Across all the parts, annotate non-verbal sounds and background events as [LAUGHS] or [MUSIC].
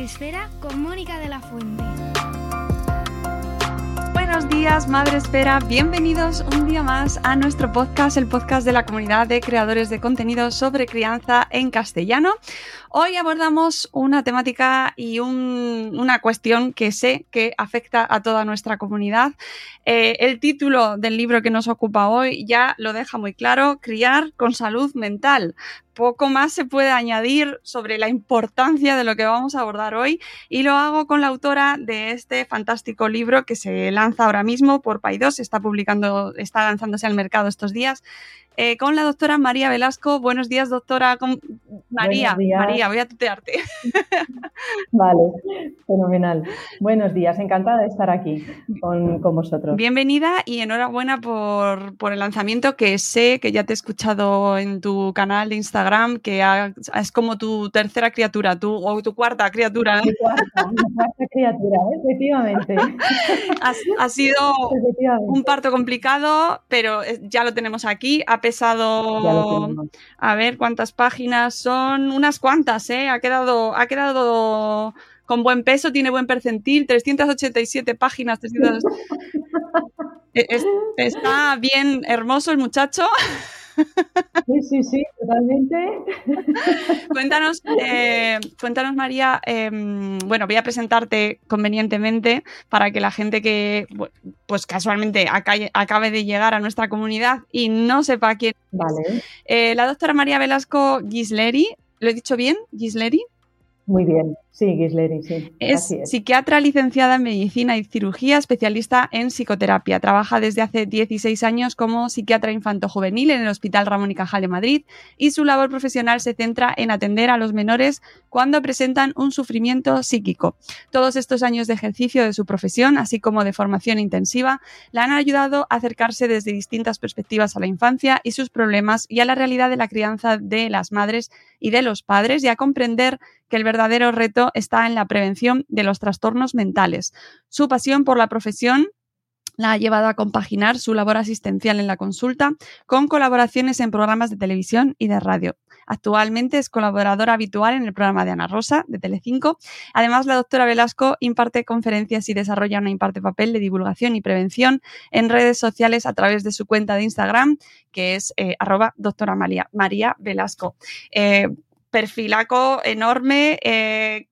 Días, Madre Esfera, con Mónica de la Fuente. Buenos días, Madre Espera. Bienvenidos un día más a nuestro podcast, el podcast de la comunidad de creadores de contenido sobre crianza en castellano. Hoy abordamos una temática y un- una cuestión que sé que afecta a toda nuestra comunidad. Eh, el título del libro que nos ocupa hoy ya lo deja muy claro, Criar con salud mental. Poco más se puede añadir sobre la importancia de lo que vamos a abordar hoy y lo hago con la autora de este fantástico libro que se lanza ahora mismo por Paidós, está publicando, está lanzándose al mercado estos días, eh, con la doctora María Velasco. Buenos días, doctora. ¿Cómo- María, días. María, voy a tutearte. [LAUGHS] Vale, fenomenal. Buenos días, encantada de estar aquí con, con vosotros. Bienvenida y enhorabuena por, por el lanzamiento que sé que ya te he escuchado en tu canal de Instagram, que ha- es como tu tercera criatura, tu, o tu cuarta criatura. Mi cuarta, mi cuarta criatura, efectivamente. [LAUGHS] Ha, ha sido efectivamente. un parto complicado, pero eh, ya lo tenemos aquí. Ha pesado, a ver cuántas páginas son, unas cuantas, ¿eh? Ha quedado, ha quedado con buen peso, tiene buen percentil, 387 páginas. 300 [LAUGHS] Eh, es- está bien hermoso el muchacho. Sí, sí, sí, totalmente. Cuéntanos, eh, cuéntanos María, eh, bueno, voy a presentarte convenientemente para que la gente que, pues casualmente aca- acabe de llegar a nuestra comunidad y no sepa quién Vale, Eh, la doctora María Velasco Gisleri, ¿lo he dicho bien? Gisleri, muy bien. Sí, Gisleri, sí. es, psiquiatra licenciada en medicina y cirugía, especialista en psicoterapia. Trabaja desde hace 16 años como psiquiatra infanto-juvenil en el Hospital Ramón y Cajal de Madrid y su labor profesional se centra en atender a los menores cuando presentan un sufrimiento psíquico. Todos estos años de ejercicio de su profesión, así como de formación intensiva, la han ayudado a acercarse desde distintas perspectivas a la infancia y sus problemas y a la realidad de la crianza de las madres y de los padres y a comprender que el verdadero reto está en la prevención de los trastornos mentales. Su pasión por la profesión la ha llevado a compaginar su labor asistencial en la consulta con colaboraciones en programas de televisión y de radio. Actualmente es colaboradora habitual en el programa de Ana Rosa de Telecinco. Además, la doctora Velasco imparte conferencias y desarrolla una imparte papel de divulgación y prevención en redes sociales a través de su cuenta de Instagram, que es eh, arroba doctora María, Velasco. Eh, perfilaco enorme. eh,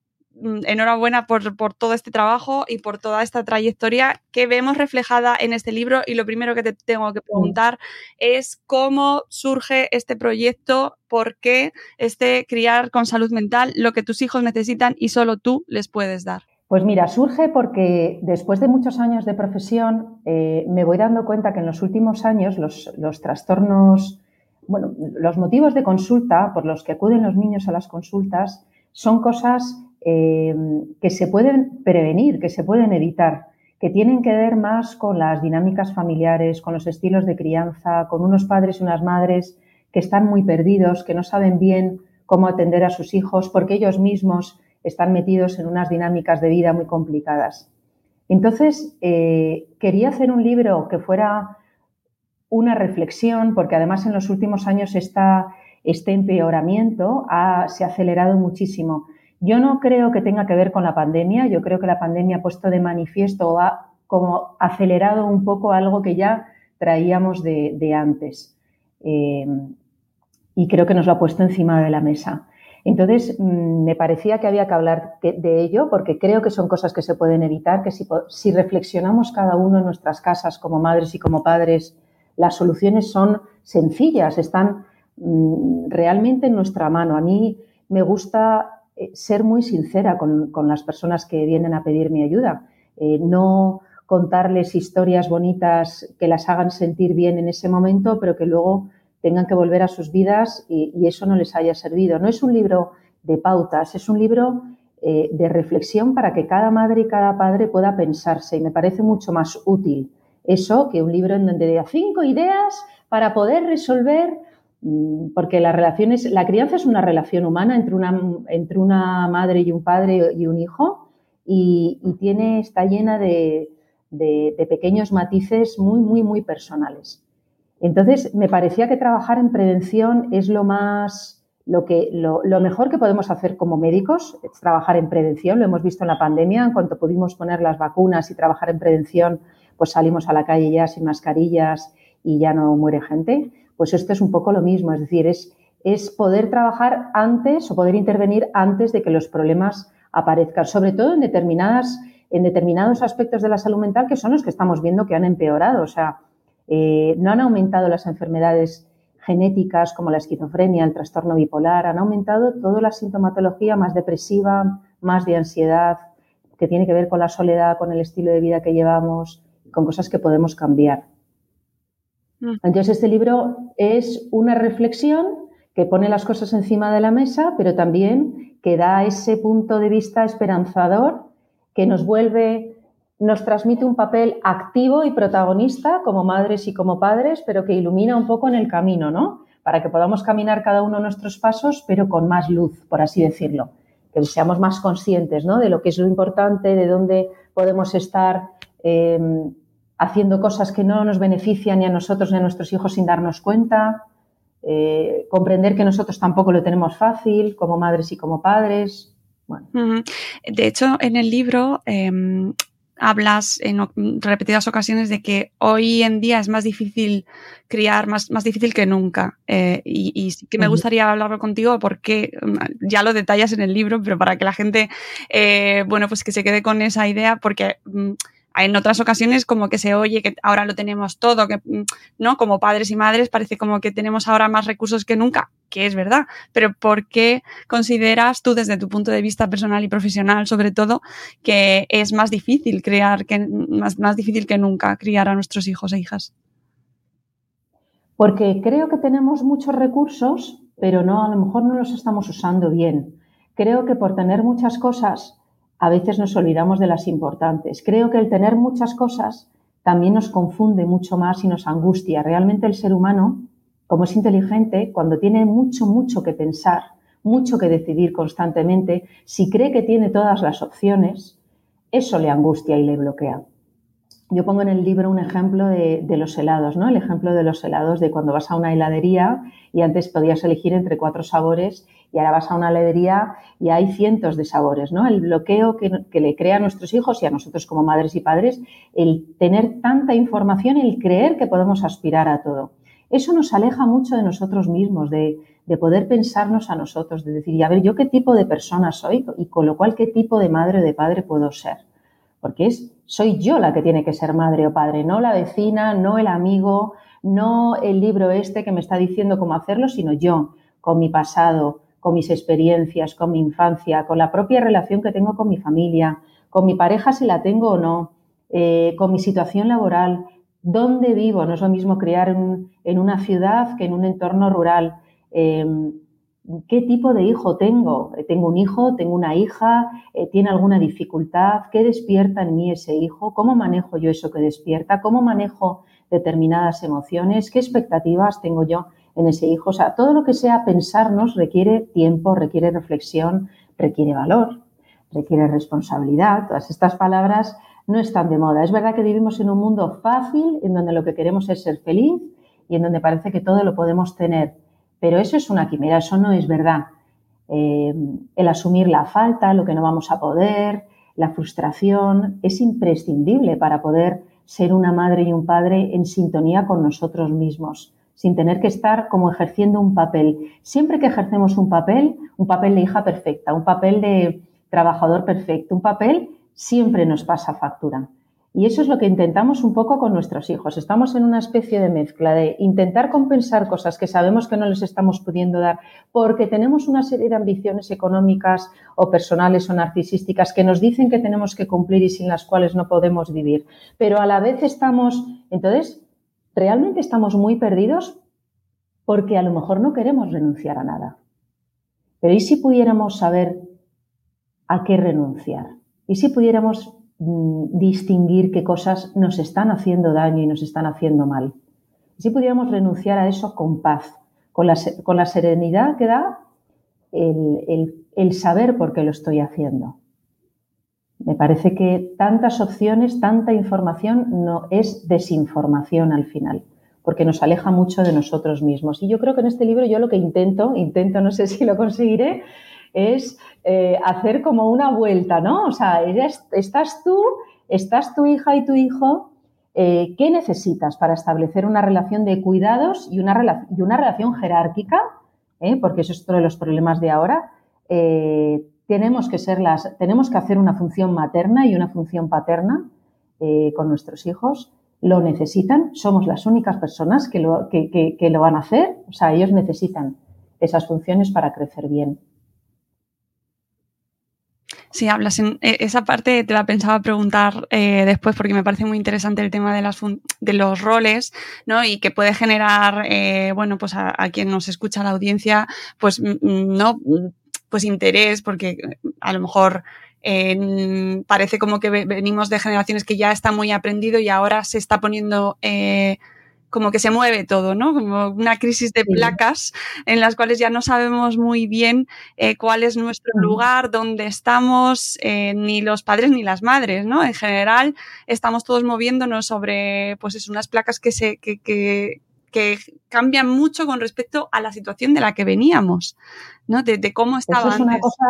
enhorabuena por, todo este trabajo y por toda esta trayectoria que vemos reflejada en este libro. Y lo primero que te tengo que preguntar es cómo surge este proyecto, por qué este criar con salud mental lo que tus hijos necesitan y solo tú les puedes dar. Pues mira, surge porque después de muchos años de profesión eh, me voy dando cuenta que en los últimos años los trastornos, bueno, los motivos de consulta por los que acuden los niños a las consultas son cosas eh, que se pueden prevenir, que se pueden evitar, que tienen que ver más con las dinámicas familiares, con los estilos de crianza, con unos padres y unas madres que están muy perdidos, que no saben bien cómo atender a sus hijos, porque ellos mismos están metidos en unas dinámicas de vida muy complicadas. Entonces, eh, quería hacer un libro que fuera una reflexión, porque además en los últimos años este empeoramiento se ha acelerado muchísimo. Yo no creo que tenga que ver con la pandemia, yo creo que la pandemia ha puesto de manifiesto o ha como acelerado un poco algo que ya traíamos de, antes. Eh, y creo que nos lo ha puesto encima de la mesa. Entonces, mmm, me parecía que había que hablar de, ello porque creo que son cosas que se pueden evitar, que si, reflexionamos cada uno en nuestras casas como madres y como padres, las soluciones son sencillas, están mmm, realmente en nuestra mano. A mí me gusta eh, ser muy sincera con, con las personas que vienen a pedir mi ayuda. Eh, no contarles historias bonitas que las hagan sentir bien en ese momento, pero que luego tengan que volver a sus vidas y, eso no les haya servido. No es un libro de pautas, es un libro eh, de reflexión para que cada madre y cada padre pueda pensarse y me parece mucho más útil eso que un libro en donde diga cinco ideas para poder resolver, porque las relaciones, la crianza es una relación humana entre una, entre una madre y un padre y un hijo y tiene, está llena de, de, pequeños matices muy, muy, muy personales. Entonces, me parecía que trabajar en prevención es lo más, lo, que, lo, mejor que podemos hacer como médicos, es trabajar en prevención. Lo hemos visto en la pandemia, en cuanto pudimos poner las vacunas y trabajar en prevención, pues salimos a la calle ya sin mascarillas y ya no muere gente. Pues esto es un poco lo mismo, es decir, es, poder trabajar antes o poder intervenir antes de que los problemas aparezcan, sobre todo en determinadas en determinados aspectos de la salud mental que son los que estamos viendo que han empeorado. O sea, eh, no han aumentado las enfermedades genéticas como la esquizofrenia, el trastorno bipolar, han aumentado toda la sintomatología más depresiva, más de ansiedad, que tiene que ver con la soledad, con el estilo de vida que llevamos, con cosas que podemos cambiar. Mm. Entonces, este libro es una reflexión que pone las cosas encima de la mesa, pero también que da ese punto de vista esperanzador que nos vuelve, nos transmite un papel activo y protagonista como madres y como padres, pero que ilumina un poco en el camino, ¿no? Para que podamos caminar cada uno nuestros pasos, pero con más luz, por así decirlo. Que seamos más conscientes, ¿no? De lo que es lo importante, de dónde podemos estar em, haciendo cosas que no nos benefician ni a nosotros ni a nuestros hijos sin darnos cuenta. Eh, comprender que nosotros tampoco lo tenemos fácil como madres y como padres. De hecho, en el libro em, hablas en repetidas ocasiones de que hoy en día es más difícil criar, más, más difícil que nunca. Eh, y, que me gustaría hablarlo contigo porque mm, ya lo detallas en el libro, pero para que la gente, eh, bueno, pues que se quede con esa idea, porque mm, en otras ocasiones como que se oye que ahora lo tenemos todo, que, mm, ¿no? Como padres y madres parece como que tenemos ahora más recursos que nunca, que es verdad, pero ¿por qué consideras tú desde tu punto de vista personal y profesional sobre todo que es más difícil crear, que, más, más difícil que nunca criar a nuestros hijos e hijas? Porque creo que tenemos muchos recursos, pero no, a lo mejor no los estamos usando bien. Creo que por tener muchas cosas a veces nos olvidamos de las importantes. Creo que el tener muchas cosas también nos confunde mucho más y nos angustia. Realmente el ser humano, como es inteligente, cuando tiene mucho, mucho que pensar, mucho que decidir constantemente, si cree que tiene todas las opciones, eso le angustia y le bloquea. Yo pongo en el libro un ejemplo de, los helados, ¿no? El ejemplo de los helados de cuando vas a una heladería y antes podías elegir entre cuatro sabores y ahora vas a una heladería y hay cientos de sabores, ¿no? El bloqueo que, le crea a nuestros hijos y a nosotros como madres y padres, el tener tanta información y el creer que podemos aspirar a todo. Eso nos aleja mucho de nosotros mismos, de, de poder pensarnos a nosotros, de decir, a ver, yo qué tipo de persona soy y con lo cual qué tipo de madre o de padre puedo ser. Porque es, soy yo la que tiene que ser madre o padre, no la vecina, no el amigo, no el libro este que me está diciendo cómo hacerlo, sino yo, con mi pasado, con mis experiencias, con mi infancia, con la propia relación que tengo con mi familia, con mi pareja si la tengo o no, eh, con mi situación laboral, dónde vivo. No es lo mismo criar en, una ciudad que en un entorno rural. Em, ¿Qué tipo de hijo tengo? Eh, ¿Tengo un hijo? ¿Tengo una hija? Eh, ¿Tiene alguna dificultad? ¿Qué despierta en mí ese hijo? ¿Cómo manejo yo eso que despierta? ¿Cómo manejo determinadas emociones? ¿Qué expectativas tengo yo? en ese hijo. O sea, todo lo que sea pensarnos requiere tiempo, requiere reflexión, requiere valor, requiere responsabilidad. Todas estas palabras no están de moda. Es verdad que vivimos en un mundo fácil, en donde lo que queremos es ser feliz y en donde parece que todo lo podemos tener. Pero eso es una quimera, eso no es verdad. Eh, el asumir la falta, lo que no vamos a poder, la frustración, es imprescindible para poder ser una madre y un padre en sintonía con nosotros mismos sin tener que estar como ejerciendo un papel. Siempre que ejercemos un papel, un papel de hija perfecta, un papel de trabajador perfecto, un papel, siempre nos pasa factura. Y eso es lo que intentamos un poco con nuestros hijos. Estamos en una especie de mezcla de intentar compensar cosas que sabemos que no les estamos pudiendo dar porque tenemos una serie de ambiciones económicas o personales o narcisísticas que nos dicen que tenemos que cumplir y sin las cuales no podemos vivir. Pero a la vez estamos, entonces, realmente estamos muy perdidos porque a lo mejor no queremos renunciar a nada. Pero ¿y si pudiéramos saber a qué renunciar? ¿Y si pudiéramos distinguir qué cosas nos están haciendo daño y nos están haciendo mal. Si pudiéramos renunciar a eso con paz, con la, con la serenidad que da el, el, saber por qué lo estoy haciendo. Me parece que tantas opciones, tanta información no es desinformación al final, porque nos aleja mucho de nosotros mismos. Y yo creo que en este libro yo lo que intento, intento, no sé si lo conseguiré, es eh, hacer como una vuelta, ¿no? O sea, estás tú, estás tu hija y tu hijo, eh, ¿qué necesitas para establecer una relación de cuidados y una, relación jerárquica? ¿eh? Porque eso es otro de los problemas de ahora. tenemos que ser las, tenemos que hacer una función materna y una función paterna con nuestros hijos. Lo necesitan, somos las únicas personas que lo, que lo van a hacer. O sea, ellos necesitan esas funciones para crecer bien. Sí, hablas en e, esa parte, te la pensaba preguntar eh, después porque me parece muy interesante el tema de, las de los roles, ¿no? Y que puede generar, eh, bueno, pues a, quien nos escucha la audiencia, pues no, pues interés, porque a lo mejor eh, parece como que venimos de generaciones que ya está muy aprendido y ahora se está poniendo eh, como que se mueve todo, ¿no? Como una crisis de placas en las cuales ya no sabemos muy bien eh, cuál es nuestro lugar, dónde estamos, eh, ni los padres ni las madres, ¿no? En general estamos todos moviéndonos sobre, pues es unas placas que se, que, que, que cambian mucho con respecto a la situación de la que veníamos, ¿no? De, cómo estaba Eso es una cosa,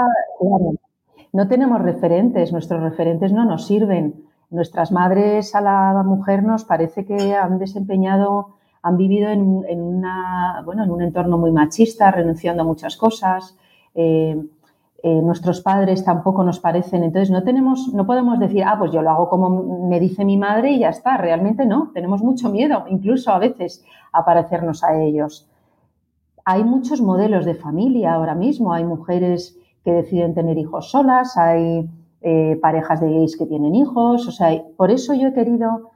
no tenemos referentes, nuestros referentes no nos sirven nuestras madres a la mujer nos parece que han desempeñado, han vivido en, una, bueno, en un entorno muy machista, renunciando a muchas cosas. Eh, eh, nuestros padres tampoco nos parecen. Entonces no tenemos, no podemos decir, ah, pues yo lo hago como me dice mi madre y ya está. Realmente no. Tenemos mucho miedo, incluso a veces, a parecernos a ellos. Hay muchos modelos de familia ahora mismo. Hay mujeres que deciden tener hijos solas, hay eh, parejas de gays que tienen hijos, o sea, por eso yo he querido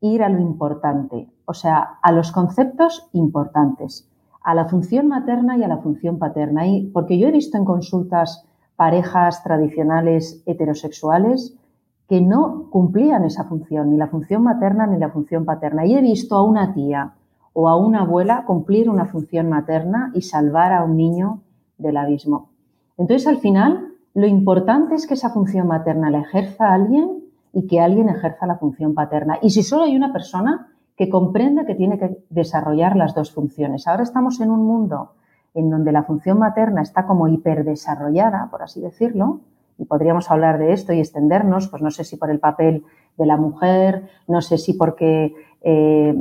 ir a lo importante, o sea, a los conceptos importantes, a la función materna y a la función paterna. Y porque yo he visto en consultas parejas tradicionales heterosexuales que no cumplían esa función, ni la función materna ni la función paterna. Y he visto a una tía o a una abuela cumplir una función materna y salvar a un niño del abismo. Entonces, al final, lo importante es que esa función materna la ejerza alguien y que alguien ejerza la función paterna. Y si solo hay una persona que comprenda que tiene que desarrollar las dos funciones. Ahora estamos en un mundo en donde la función materna está como hiperdesarrollada, por así decirlo, y podríamos hablar de esto y extendernos, pues no sé si por el papel de la mujer, no sé si porque eh,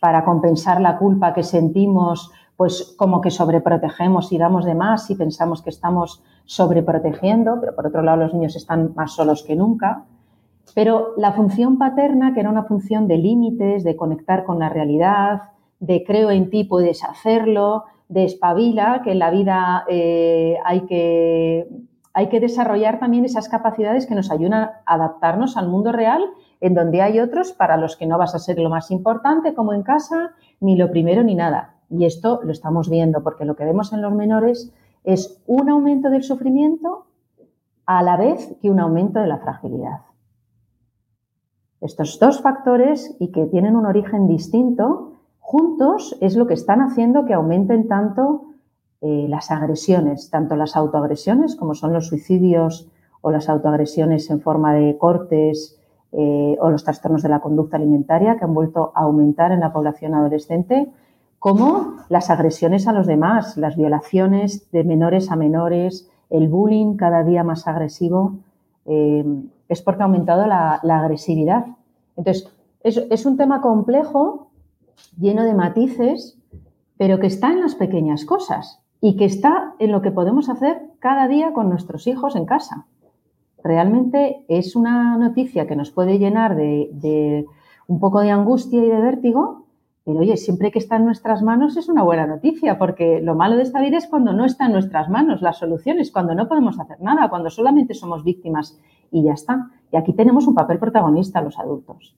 para compensar la culpa que sentimos, pues como que sobreprotegemos y damos de más y pensamos que estamos sobreprotegiendo, pero por otro lado los niños están más solos que nunca. Pero la función paterna, que era una función de límites, de conectar con la realidad, de creo en ti, puedes hacerlo, de espabila, que en la vida eh, hay, que, hay que desarrollar también esas capacidades que nos ayudan a adaptarnos al mundo real, en donde hay otros para los que no vas a ser lo más importante, como en casa, ni lo primero ni nada. Y esto lo estamos viendo, porque lo que vemos en los menores es un aumento del sufrimiento a la vez que un aumento de la fragilidad. Estos dos factores y que tienen un origen distinto, juntos es lo que están haciendo que aumenten tanto eh, las agresiones, tanto las autoagresiones como son los suicidios o las autoagresiones en forma de cortes eh, o los trastornos de la conducta alimentaria que han vuelto a aumentar en la población adolescente como las agresiones a los demás, las violaciones de menores a menores, el bullying cada día más agresivo, eh, es porque ha aumentado la, agresividad. Entonces, es, un tema complejo, lleno de matices, pero que está en las pequeñas cosas y que está en lo que podemos hacer cada día con nuestros hijos en casa. realmente es una noticia que nos puede llenar de, un poco de angustia y de vértigo, pero oye, siempre que está en nuestras manos es una buena noticia, porque lo malo de esta vida es cuando no está en nuestras manos las soluciones, cuando no podemos hacer nada, cuando solamente somos víctimas y ya está. Y aquí tenemos un papel protagonista los adultos.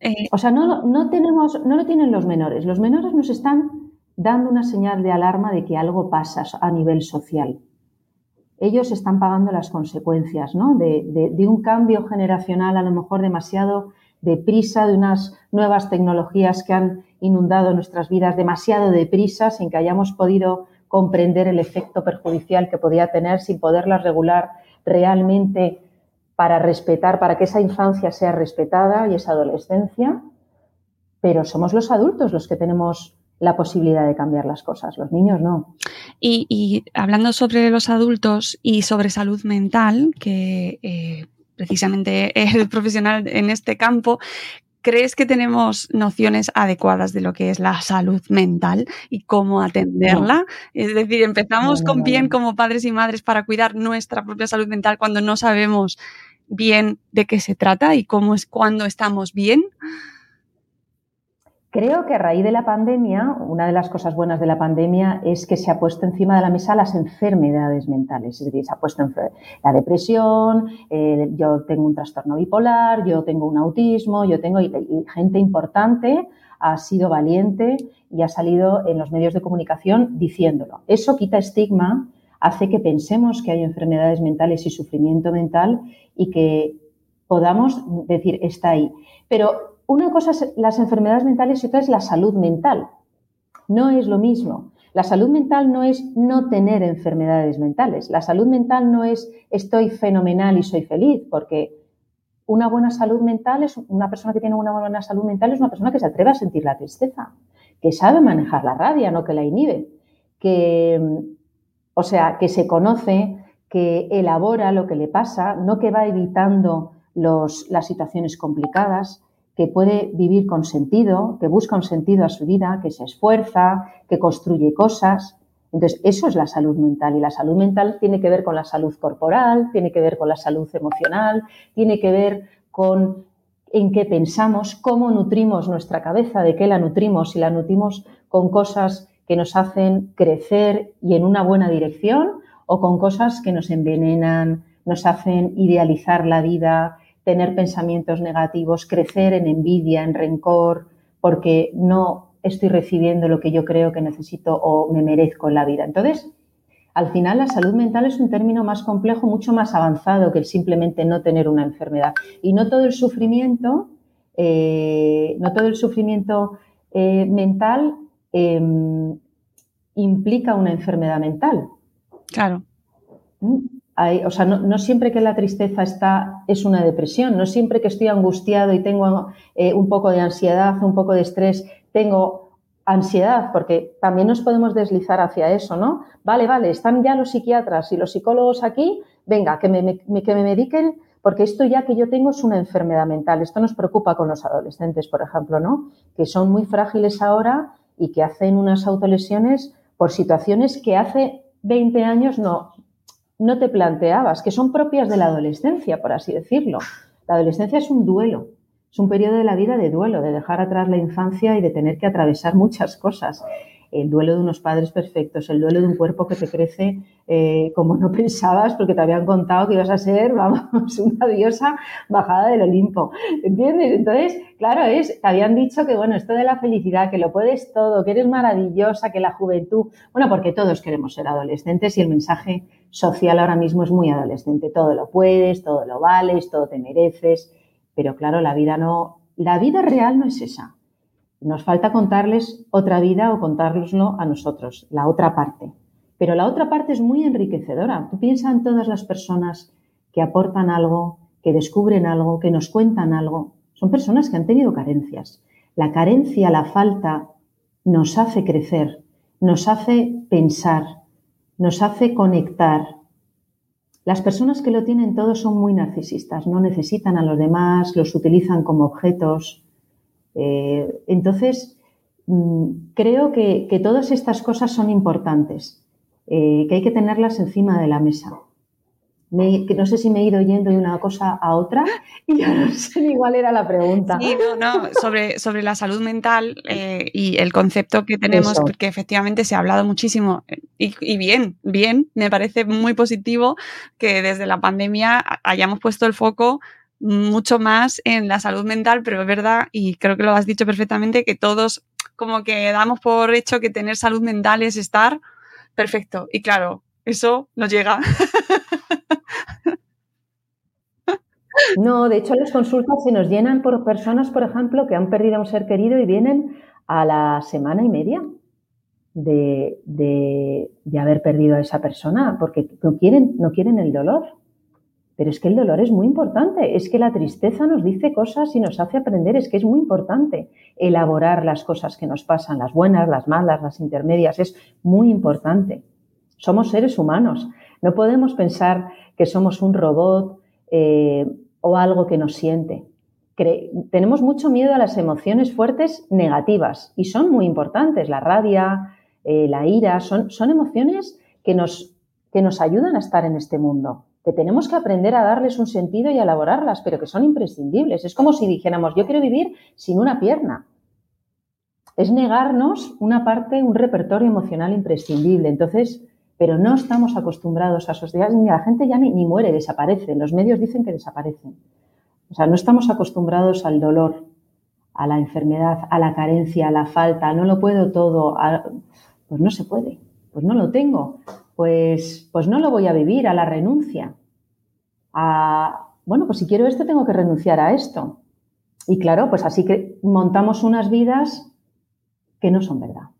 Eh, o sea, no, no, tenemos, no lo tienen los menores. Los menores nos están dando una señal de alarma de que algo pasa a nivel social ellos están pagando las consecuencias ¿no? de, un cambio generacional a lo mejor demasiado deprisa, de unas nuevas tecnologías que han inundado nuestras vidas demasiado deprisa sin que hayamos podido comprender el efecto perjudicial que podía tener sin poderlas regular realmente para respetar, para que esa infancia sea respetada y esa adolescencia. Pero somos los adultos los que tenemos la posibilidad de cambiar las cosas, los niños no. Y, hablando sobre los adultos y sobre salud mental, que eh, precisamente es [LAUGHS] profesional en este campo, ¿crees que tenemos nociones adecuadas de lo que es la salud mental y cómo atenderla? Es decir, empezamos con bien como padres y madres para cuidar nuestra propia salud mental cuando no sabemos bien de qué se trata y cómo es cuando estamos bien. Creo que a raíz de la pandemia, una de las cosas buenas de la pandemia es que se ha puesto encima de la mesa las enfermedades mentales. Es decir, se ha puesto la depresión, yo tengo un trastorno bipolar, yo tengo un autismo, yo tengo. Y, gente importante ha sido valiente y ha salido en los medios de comunicación diciéndolo. Eso quita estigma, hace que pensemos que hay enfermedades mentales y sufrimiento mental y que podamos decir, está ahí. Pero una cosa es las enfermedades mentales y otra es la salud mental. No es lo mismo. La salud mental no es no tener enfermedades mentales. La salud mental no es estoy fenomenal y soy feliz, porque una buena salud mental es una persona que tiene una buena salud mental es una persona que se atreve a sentir la tristeza, que sabe manejar la rabia, no que la inhibe, que o sea, que se conoce, que elabora lo que le pasa, no que va evitando las situaciones complicadas, que puede vivir con sentido, que busca un sentido a su vida, que se esfuerza, que construye cosas. Entonces, eso es la salud mental y la salud mental tiene que ver con la salud corporal, tiene que ver con la salud emocional, tiene que ver con en qué pensamos, cómo nutrimos nuestra cabeza, de qué la nutrimos, si la nutrimos con cosas que nos hacen crecer y en una buena dirección o con cosas que nos envenenan, nos hacen idealizar la vida, tener pensamientos negativos, crecer en envidia, en rencor, porque no estoy recibiendo lo que yo creo que necesito o me merezco en la vida. Entonces, al final la salud mental es un término más complejo, mucho más avanzado que el simplemente no tener una enfermedad. Y no todo el sufrimiento, eh, no todo el sufrimiento eh, mental em, implica una enfermedad mental. Claro. O sea, no, siempre que la tristeza está es una depresión, no siempre que estoy angustiado y tengo eh, un poco de ansiedad, un poco de estrés, tengo ansiedad, porque también nos podemos deslizar hacia eso, ¿no? Vale, vale, están ya los psiquiatras y los psicólogos aquí, venga, que me, que me mediquen, porque esto ya que yo tengo es una enfermedad mental. Esto nos preocupa con los adolescentes, por ejemplo, ¿no? Que son muy frágiles ahora y que hacen unas autolesiones por situaciones que hace 20 años no, no te planteabas, que son propias de la adolescencia, por así decirlo. La adolescencia es un duelo, es un periodo de la vida de duelo, de dejar atrás la infancia y de tener que atravesar muchas cosas el duelo de unos padres perfectos, el duelo de un cuerpo que te crece eh, como no [LAUGHS] pensabas porque te habían contado que ibas a ser, vamos, [LAUGHS] una diosa bajada del Olimpo, ¿entiendes? Entonces, claro, es, te habían dicho que, bueno, esto de la felicidad, que lo puedes todo, que eres maravillosa, que la juventud, bueno, porque todos queremos ser adolescentes y el mensaje social ahora mismo es muy adolescente, todo lo puedes, todo lo vales, todo te mereces, pero claro, la vida no, la vida real no es esa. Nos falta contarles otra vida o contárnoslo a nosotros, la otra parte. Pero la otra parte es muy enriquecedora. Tú piensas en todas las personas que aportan algo, que descubren algo, que nos cuentan algo. Son personas que han tenido carencias. La carencia, la falta, nos hace crecer, nos hace pensar, nos hace conectar. Las personas que lo tienen todo son muy narcisistas, no necesitan a los demás, los utilizan como objetos, eh, entonces, mm, creo que, todas estas cosas son importantes, eh, que hay que tenerlas encima de la mesa. que no sé si me he ido yendo de una cosa a otra [LAUGHS] y ya no sé ni cuál era la pregunta. Sí, no, no, sobre, sobre la salud mental eh, y el concepto que tenemos, porque efectivamente se ha hablado muchísimo y, y, bien, bien, me parece muy positivo que desde la pandemia hayamos puesto el foco mucho más en la salud mental, pero es verdad, y creo que lo has dicho perfectamente, que todos como que damos por hecho que tener salud mental es estar perfecto. Y claro, eso nos llega. [LAUGHS] No, de hecho las consultas se nos llenan por personas, por ejemplo, que han perdido a un ser querido y vienen a la semana y media de, haber perdido a esa persona, porque no quieren, no quieren el dolor. Pero es que el dolor es muy importante, es que la tristeza nos dice cosas y nos hace aprender, es que es muy importante elaborar las cosas que nos pasan, las buenas, las malas, las intermedias, es muy importante. Somos seres humanos, no podemos pensar que somos un robot eh, o algo que nos siente. tenemos mucho miedo a las emociones fuertes negativas y son muy importantes. La rabia, eh, la ira, son, son emociones que nos, que nos ayudan a estar en este mundo, que tenemos que aprender a darles un sentido y a elaborarlas, pero que son imprescindibles. Es como si dijéramos, yo quiero vivir sin una pierna. Es negarnos una parte, un repertorio emocional imprescindible. Entonces, pero no estamos acostumbrados a sociedades, ni la gente ya ni, muere, desaparece, los medios dicen que desaparecen. O sea, no estamos acostumbrados al dolor, a la enfermedad, a la carencia, a la falta, no lo puedo todo, pues no se puede, pues no lo tengo, pues, pues no lo voy a vivir, a la renuncia, a, bueno, pues si quiero esto tengo que renunciar a esto. Y claro, pues así que montamos unas vidas que no son verdad.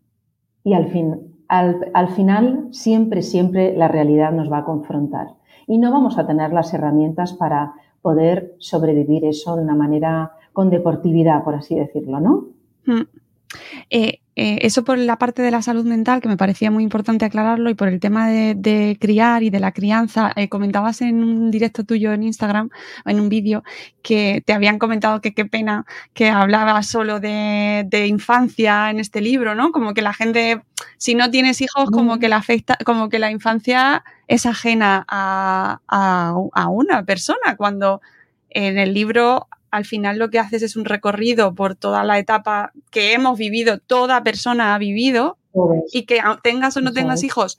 Y al fin, al, final siempre, siempre la realidad nos va a confrontar y no vamos a tener las herramientas para poder sobrevivir eso de una manera con deportividad, por así decirlo, ¿no? Mm. Eh, eh, eso por la parte de la salud mental, que me parecía muy importante aclararlo, y por el tema de, criar y de la crianza, eh, comentabas en un directo tuyo en Instagram, en un vídeo, que te habían comentado que qué pena que hablaba solo de, infancia en este libro, ¿no? Como que la gente, si no tienes hijos, como que la afecta, como que la infancia es ajena a, a una persona, cuando en el libro al final lo que haces es un recorrido por toda la etapa que hemos vivido, toda persona ha vivido, y que tengas o no tengas hijos,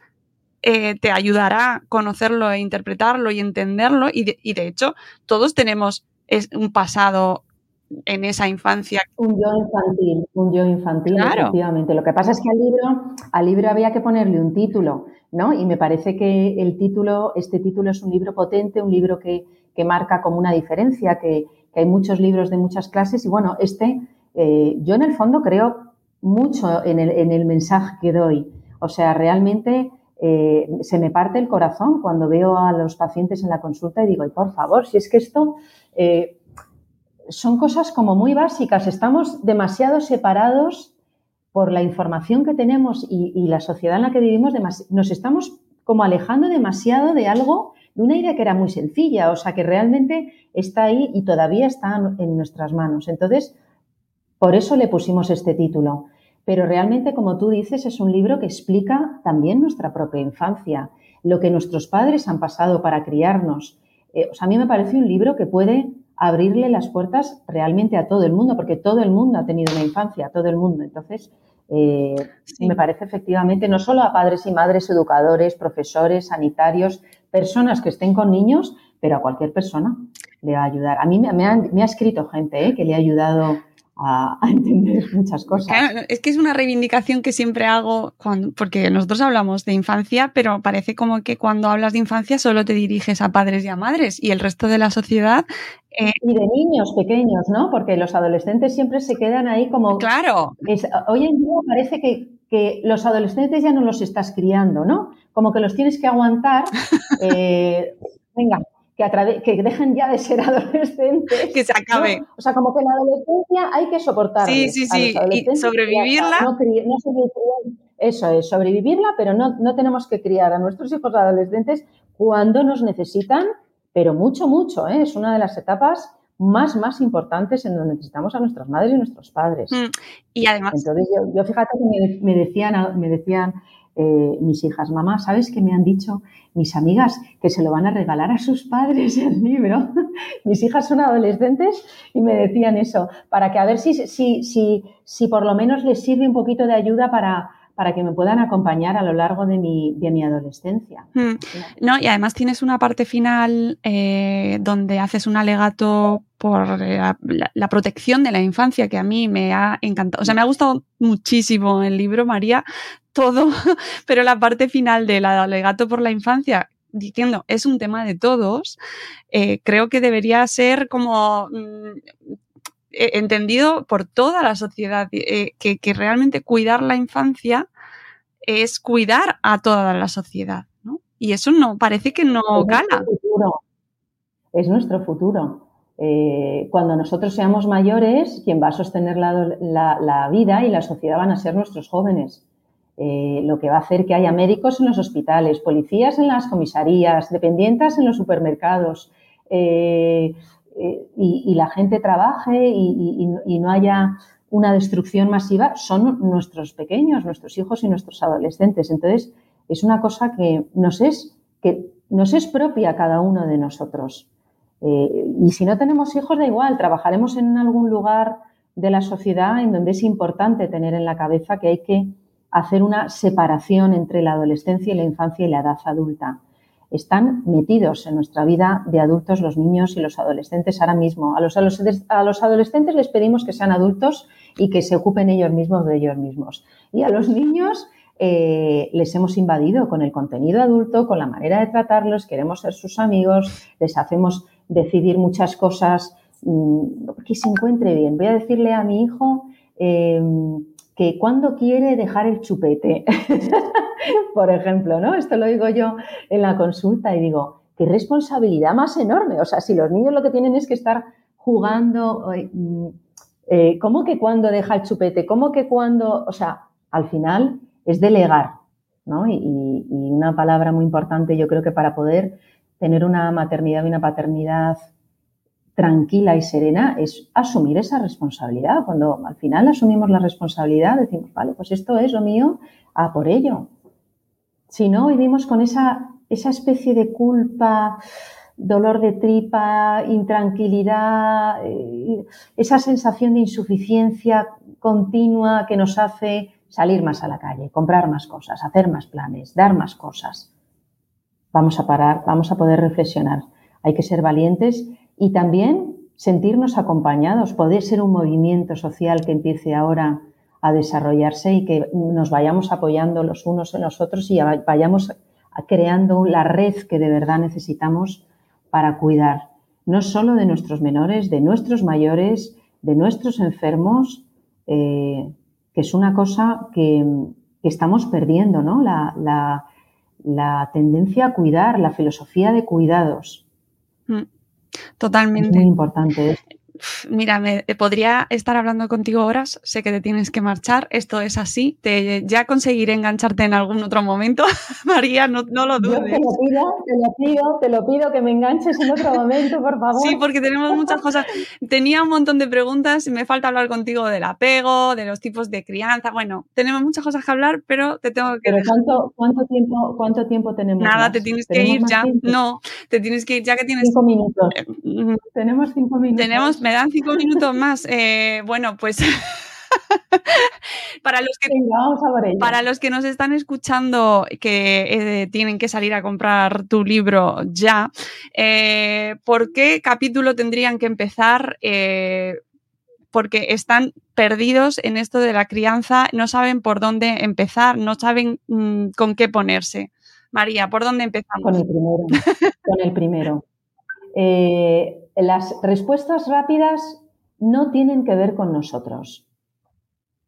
eh, te ayudará a conocerlo e interpretarlo y entenderlo. Y de, hecho, todos tenemos un pasado en esa infancia. Un yo infantil, un yo infantil, efectivamente. Lo que pasa es que al libro, al libro había que ponerle un título, ¿no? Y me parece que el título, este título es un libro potente, un libro que, que marca como una diferencia, que, que hay muchos libros de muchas clases y bueno, este, eh, yo en el fondo creo mucho en el, mensaje que doy. O sea, realmente eh, se me parte el corazón cuando veo a los pacientes en la consulta y digo, y por favor, si es que esto eh, son cosas como muy básicas, estamos demasiado separados por la información que tenemos y la sociedad en la que vivimos, nos estamos como alejando demasiado de algo de una idea que era muy sencilla, o sea, que realmente está ahí y todavía está en nuestras manos. Entonces, por eso le pusimos este título. Pero realmente, como tú dices, es un libro que explica también nuestra propia infancia, lo que nuestros padres han pasado para criarnos. Eh, o sea, a mí me parece un libro que puede abrirle las puertas realmente a todo el mundo, porque todo el mundo ha tenido una infancia, todo el mundo. Entonces, eh, me parece efectivamente no solo a padres y madres, educadores, profesores, sanitarios, personas que estén con niños, pero a cualquier persona le va a ayudar. A mí me, ha, escrito gente eh, que le ha ayudado a, entender muchas cosas. es que es una reivindicación que siempre hago cuando, porque nosotros hablamos de infancia, pero parece como que cuando hablas de infancia solo te diriges a padres y a madres y el resto de la sociedad. Eh, y de niños pequeños, ¿no? Porque los adolescentes siempre se quedan ahí como. Claro. hoy en día parece que, que, los adolescentes ya no los estás criando, ¿no? Como que los tienes que aguantar. [LAUGHS] Eh, venga, que, que dejen ya de ser [LAUGHS] adolescentes. Que se acabe. O sea, como que la adolescencia hay que soportarla. Sí, sí, sí. Y sobrevivirla. eso es, sobrevivirla, pero no, no tenemos que criar a nuestros hijos adolescentes cuando nos necesitan, pero mucho, mucho. ¿eh? Es una de las etapas más, más importantes en donde necesitamos a nuestras madres y nuestros padres. Mm, y además. Entonces, yo, fíjate que me, decían, me decían eh, mis hijas, mamá, ¿sabes qué me han dicho mis amigas? Que se lo van a regalar a sus padres el libro. [LAUGHS] mis hijas son adolescentes y me decían eso, para que a ver si, si, si, si por lo menos les sirve un poquito de ayuda para, para que me puedan acompañar a lo largo de mi, de mi adolescencia. Hmm. No, y además tienes una parte final eh, donde haces un alegato por eh, la, protección de la infancia que a mí me ha encantado. O sea, me ha gustado muchísimo el libro, María, todo, [LAUGHS] pero la parte final del alegato por la infancia, diciendo es un tema de todos, eh, creo que debería ser como mm, entendido por toda la sociedad, eh, que, realmente cuidar la infancia es cuidar a toda la sociedad, ¿no? Y eso no, parece que no gana. Es nuestro futuro. Eh, cuando nosotros seamos mayores, quien va a sostener la vida y la sociedad van a ser nuestros jóvenes. Eh, lo que va a hacer que haya médicos en los hospitales, policías en las comisarías, dependientes en los supermercados eh, eh, y, la gente trabaje y, no haya una destrucción masiva, son nuestros pequeños, nuestros hijos y nuestros adolescentes. Entonces, es una cosa que nos es, que nos es propia cada uno de nosotros. y si no tenemos hijos, da igual, trabajaremos en algún lugar de la sociedad en donde es importante tener en la cabeza que hay que hacer una separación entre la adolescencia y la infancia y la edad adulta. Están metidos en nuestra vida de adultos los niños y los adolescentes ahora mismo. A los, adolescentes les pedimos que sean adultos y que se ocupen ellos mismos de ellos mismos. Y a los niños eh, les hemos invadido con el contenido adulto, con la manera de tratarlos, queremos ser sus amigos, les hacemos decidir muchas cosas mm, que se encuentre bien. Voy a decirle a mi hijo, em, que cuando quiere dejar el chupete, [LAUGHS] [LAUGHS] por ejemplo, ¿no? Esto lo digo yo en la consulta y digo, qué responsabilidad más enorme. O sea, si los niños lo que tienen es que estar jugando, mm, eh, ¿cómo que cuando deja el chupete? ¿Cómo que cuando, o sea, al final es delegar, ¿no? Y, y una palabra muy importante, yo creo que para poder tener una maternidad y una paternidad tranquila y serena es asumir esa responsabilidad. Cuando al final asumimos la responsabilidad, decimos, vale, pues esto es lo mío, a por ello. Si no, vivimos con esa, esa especie de culpa, dolor de tripa, intranquilidad, eh, esa sensación de insuficiencia continua que nos hace salir más a la calle, comprar más cosas, hacer más planes, dar más cosas. Vamos a parar, vamos a poder reflexionar. Hay que ser valientes y también sentirnos acompañados. Puede ser un movimiento social que empiece ahora a desarrollarse y que nos vayamos apoyando los unos en los otros y vayamos creando la red que de verdad necesitamos para cuidar no solo de nuestros menores, de nuestros mayores, de nuestros enfermos, eh, que es una cosa que, estamos perdiendo, ¿no? La, tendencia a cuidar, la filosofía de cuidados. Mm. Totalmente. Es muy importante. Mira, me, eh, podría estar hablando contigo horas, sé que te tienes que marchar, esto es así, te, ya conseguiré engancharte en algún otro momento, [LAUGHS] María, no, lo dudes. te lo pido, te lo pido, te lo pido que me enganches en otro momento, por favor. Sí, porque tenemos muchas cosas. Tenía un montón de preguntas, me falta hablar contigo del apego, de los tipos de crianza, bueno, tenemos muchas cosas que hablar, pero te tengo que... Pero ¿cuánto, cuánto, tiempo, cuánto tiempo tenemos? Nada, te tienes que ir ya, no, te tienes que ir ya que tienes... Cinco minutos. Eh, mm, tenemos cinco minutos. Tenemos me dan cinco [LAUGHS] minutos más. Eh, bueno, pues [LAUGHS] para, los que, para los que nos están escuchando que eh, tienen que salir a comprar tu libro ya, eh, ¿por qué capítulo tendrían que empezar? porque están perdidos en esto de la crianza, no saben por dónde empezar, no saben mm, con qué ponerse. María, ¿por dónde empezamos? Con el primero. con el primero. Las respuestas rápidas no tienen que ver con nosotros.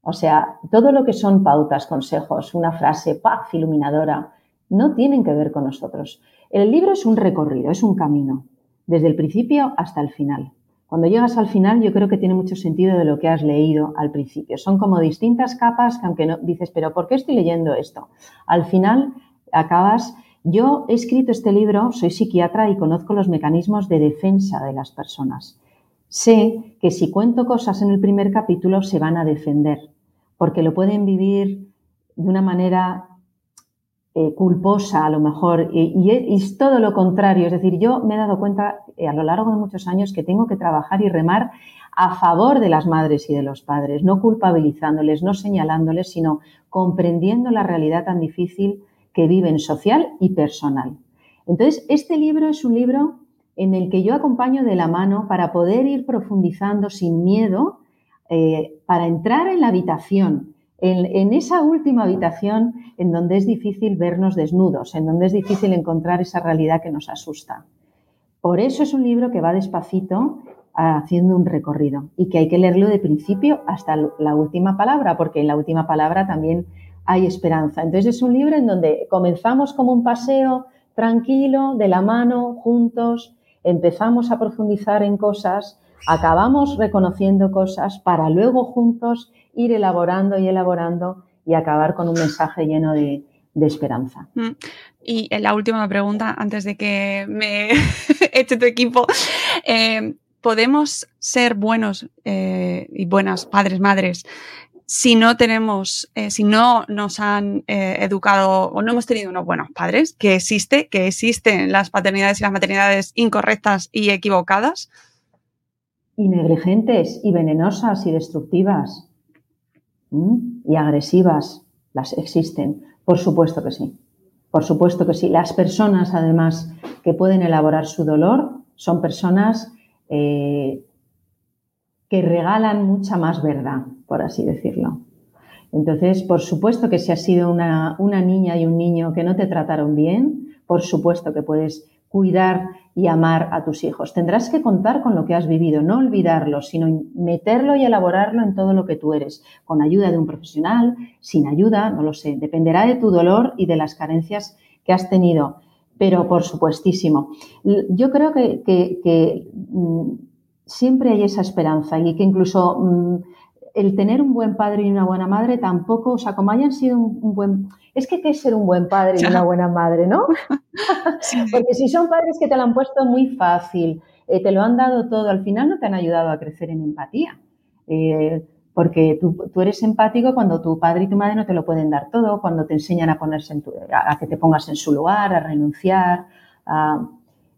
O sea, todo lo que son pautas, consejos, una frase, paz iluminadora, no tienen que ver con nosotros. El libro es un recorrido, es un camino, desde el principio hasta el final. Cuando llegas al final, yo creo que tiene mucho sentido de lo que has leído al principio. Son como distintas capas que aunque no dices, pero ¿por qué estoy leyendo esto? Al final acabas. Yo he escrito este libro, soy psiquiatra y conozco los mecanismos de defensa de las personas. Sé que si cuento cosas en el primer capítulo se van a defender, porque lo pueden vivir de una manera eh, culposa a lo mejor y, es todo lo contrario. Es decir, yo me he dado cuenta a lo largo de muchos años que tengo que trabajar y remar a favor de las madres y de los padres, no culpabilizándoles, no señalándoles, sino comprendiendo la realidad tan difícil que viven social y personal. Entonces, este libro es un libro en el que yo acompaño de la mano para poder ir profundizando sin miedo, eh, para entrar en la habitación, en, esa última habitación en donde es difícil vernos desnudos, en donde es difícil encontrar esa realidad que nos asusta. Por eso es un libro que va despacito haciendo un recorrido y que hay que leerlo de principio hasta la última palabra, porque en la última palabra también hay esperanza. Entonces es un libro en donde comenzamos como un paseo tranquilo, de la mano, juntos, empezamos a profundizar en cosas, acabamos reconociendo cosas para luego juntos ir elaborando y elaborando y acabar con un mensaje lleno de, esperanza. Mm. Y la última pregunta, antes de que me [LAUGHS] eche tu equipo, eh, ¿podemos ser buenos eh, y buenas padres, madres, si no tenemos, eh, si no nos han educado o no hemos tenido unos buenos padres, que existe, que existen las paternidades y las maternidades incorrectas y equivocadas? Y negligentes y venenosas y destructivas y agresivas, las existen. Por supuesto que sí. Por supuesto que sí. Las personas, además, que pueden elaborar su dolor son personas eh, que regalan mucha más verdad, por así decirlo. Entonces, por supuesto que si has sido una, una niña y un niño que no te trataron bien, por supuesto que puedes cuidar y amar a tus hijos. Tendrás que contar con lo que has vivido, no olvidarlo, sino meterlo y elaborarlo en todo lo que tú eres, con ayuda de un profesional, sin ayuda, no lo sé, dependerá de tu dolor y de las carencias que has tenido, pero por supuestísimo. Yo creo que, mm, siempre hay esa esperanza y que incluso mm, el tener un buen padre y una buena madre tampoco, o sea, como hayan sido un, buen... Es que qué es ser un buen padre y una buena madre, ¿no? [LAUGHS] Porque si son padres que te lo han puesto muy fácil, eh, te lo han dado todo, al final no te han ayudado a crecer en empatía. Eh, porque tú, eres empático cuando tu padre y tu madre no te lo pueden dar todo, cuando te enseñan a ponerse en a, que te pongas en su lugar, a renunciar, a,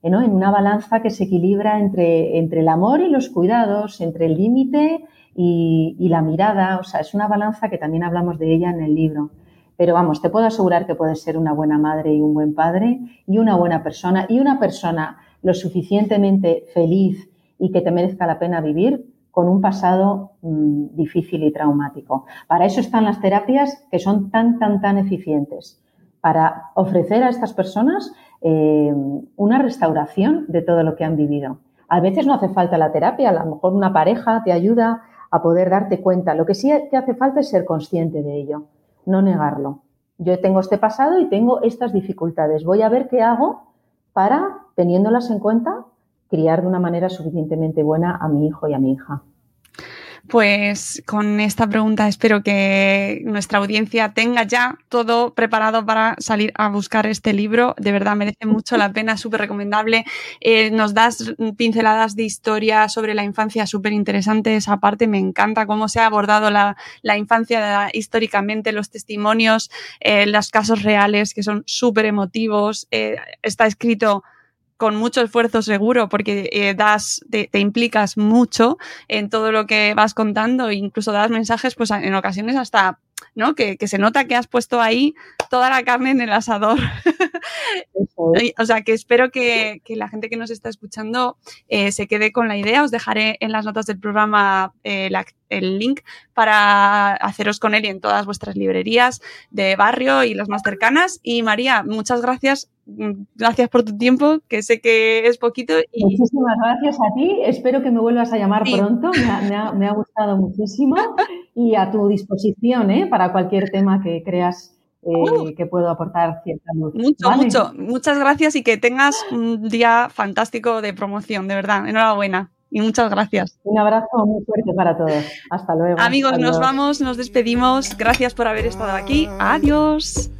en una balanza que se equilibra entre, entre el amor y los cuidados, entre el límite y, la mirada, o sea, es una balanza que también hablamos de ella en el libro. Pero vamos, te puedo asegurar que puedes ser una buena madre y un buen padre y una buena persona y una persona lo suficientemente feliz y que te merezca la pena vivir con un pasado mm, difícil y traumático. Para eso están las terapias que son tan, tan, tan eficientes, para ofrecer a estas personas eh, una restauración de todo lo que han vivido. A veces no hace falta la terapia, a lo mejor una pareja te ayuda a poder darte cuenta. Lo que sí te hace falta es ser consciente de ello, no negarlo. Yo tengo este pasado y tengo estas dificultades. Voy a ver qué hago para, teniéndolas en cuenta, criar de una manera suficientemente buena a mi hijo y a mi hija. Pues con esta pregunta espero que nuestra audiencia tenga ya todo preparado para salir a buscar este libro. De verdad merece mucho la pena, súper recomendable. Eh, nos das pinceladas de historia sobre la infancia súper interesantes. Aparte, me encanta cómo se ha abordado la, infancia históricamente, los testimonios, eh, los casos reales que son súper emotivos. Eh, está escrito con mucho esfuerzo seguro porque eh, das, te, implicas mucho en todo lo que vas contando e incluso das mensajes pues en ocasiones hasta ¿no? Que, se nota que has puesto ahí toda la carne en el asador. [LAUGHS] o sea, que espero que, la gente que nos está escuchando eh, se quede con la idea. Os dejaré en las notas del programa eh, el link para haceros con él y en todas vuestras librerías de barrio y las más cercanas. Y María, muchas gracias. Mm, gracias por tu tiempo, que sé que es poquito. Y... Muchísimas gracias a ti. Espero que me vuelvas a llamar pronto. Me ha, gustado muchísimo. Y a tu disposición ¿eh? para cualquier tema que creas eh, uh. que puedo aportar cierta luz. Mucho, mucho. Muchas gracias y que tengas un día fantástico de promoción, de verdad. Enhorabuena y muchas gracias. Un abrazo muy fuerte para todos. Hasta luego. Amigos, nos vamos, nos despedimos. Gracias por haber estado aquí. Adiós.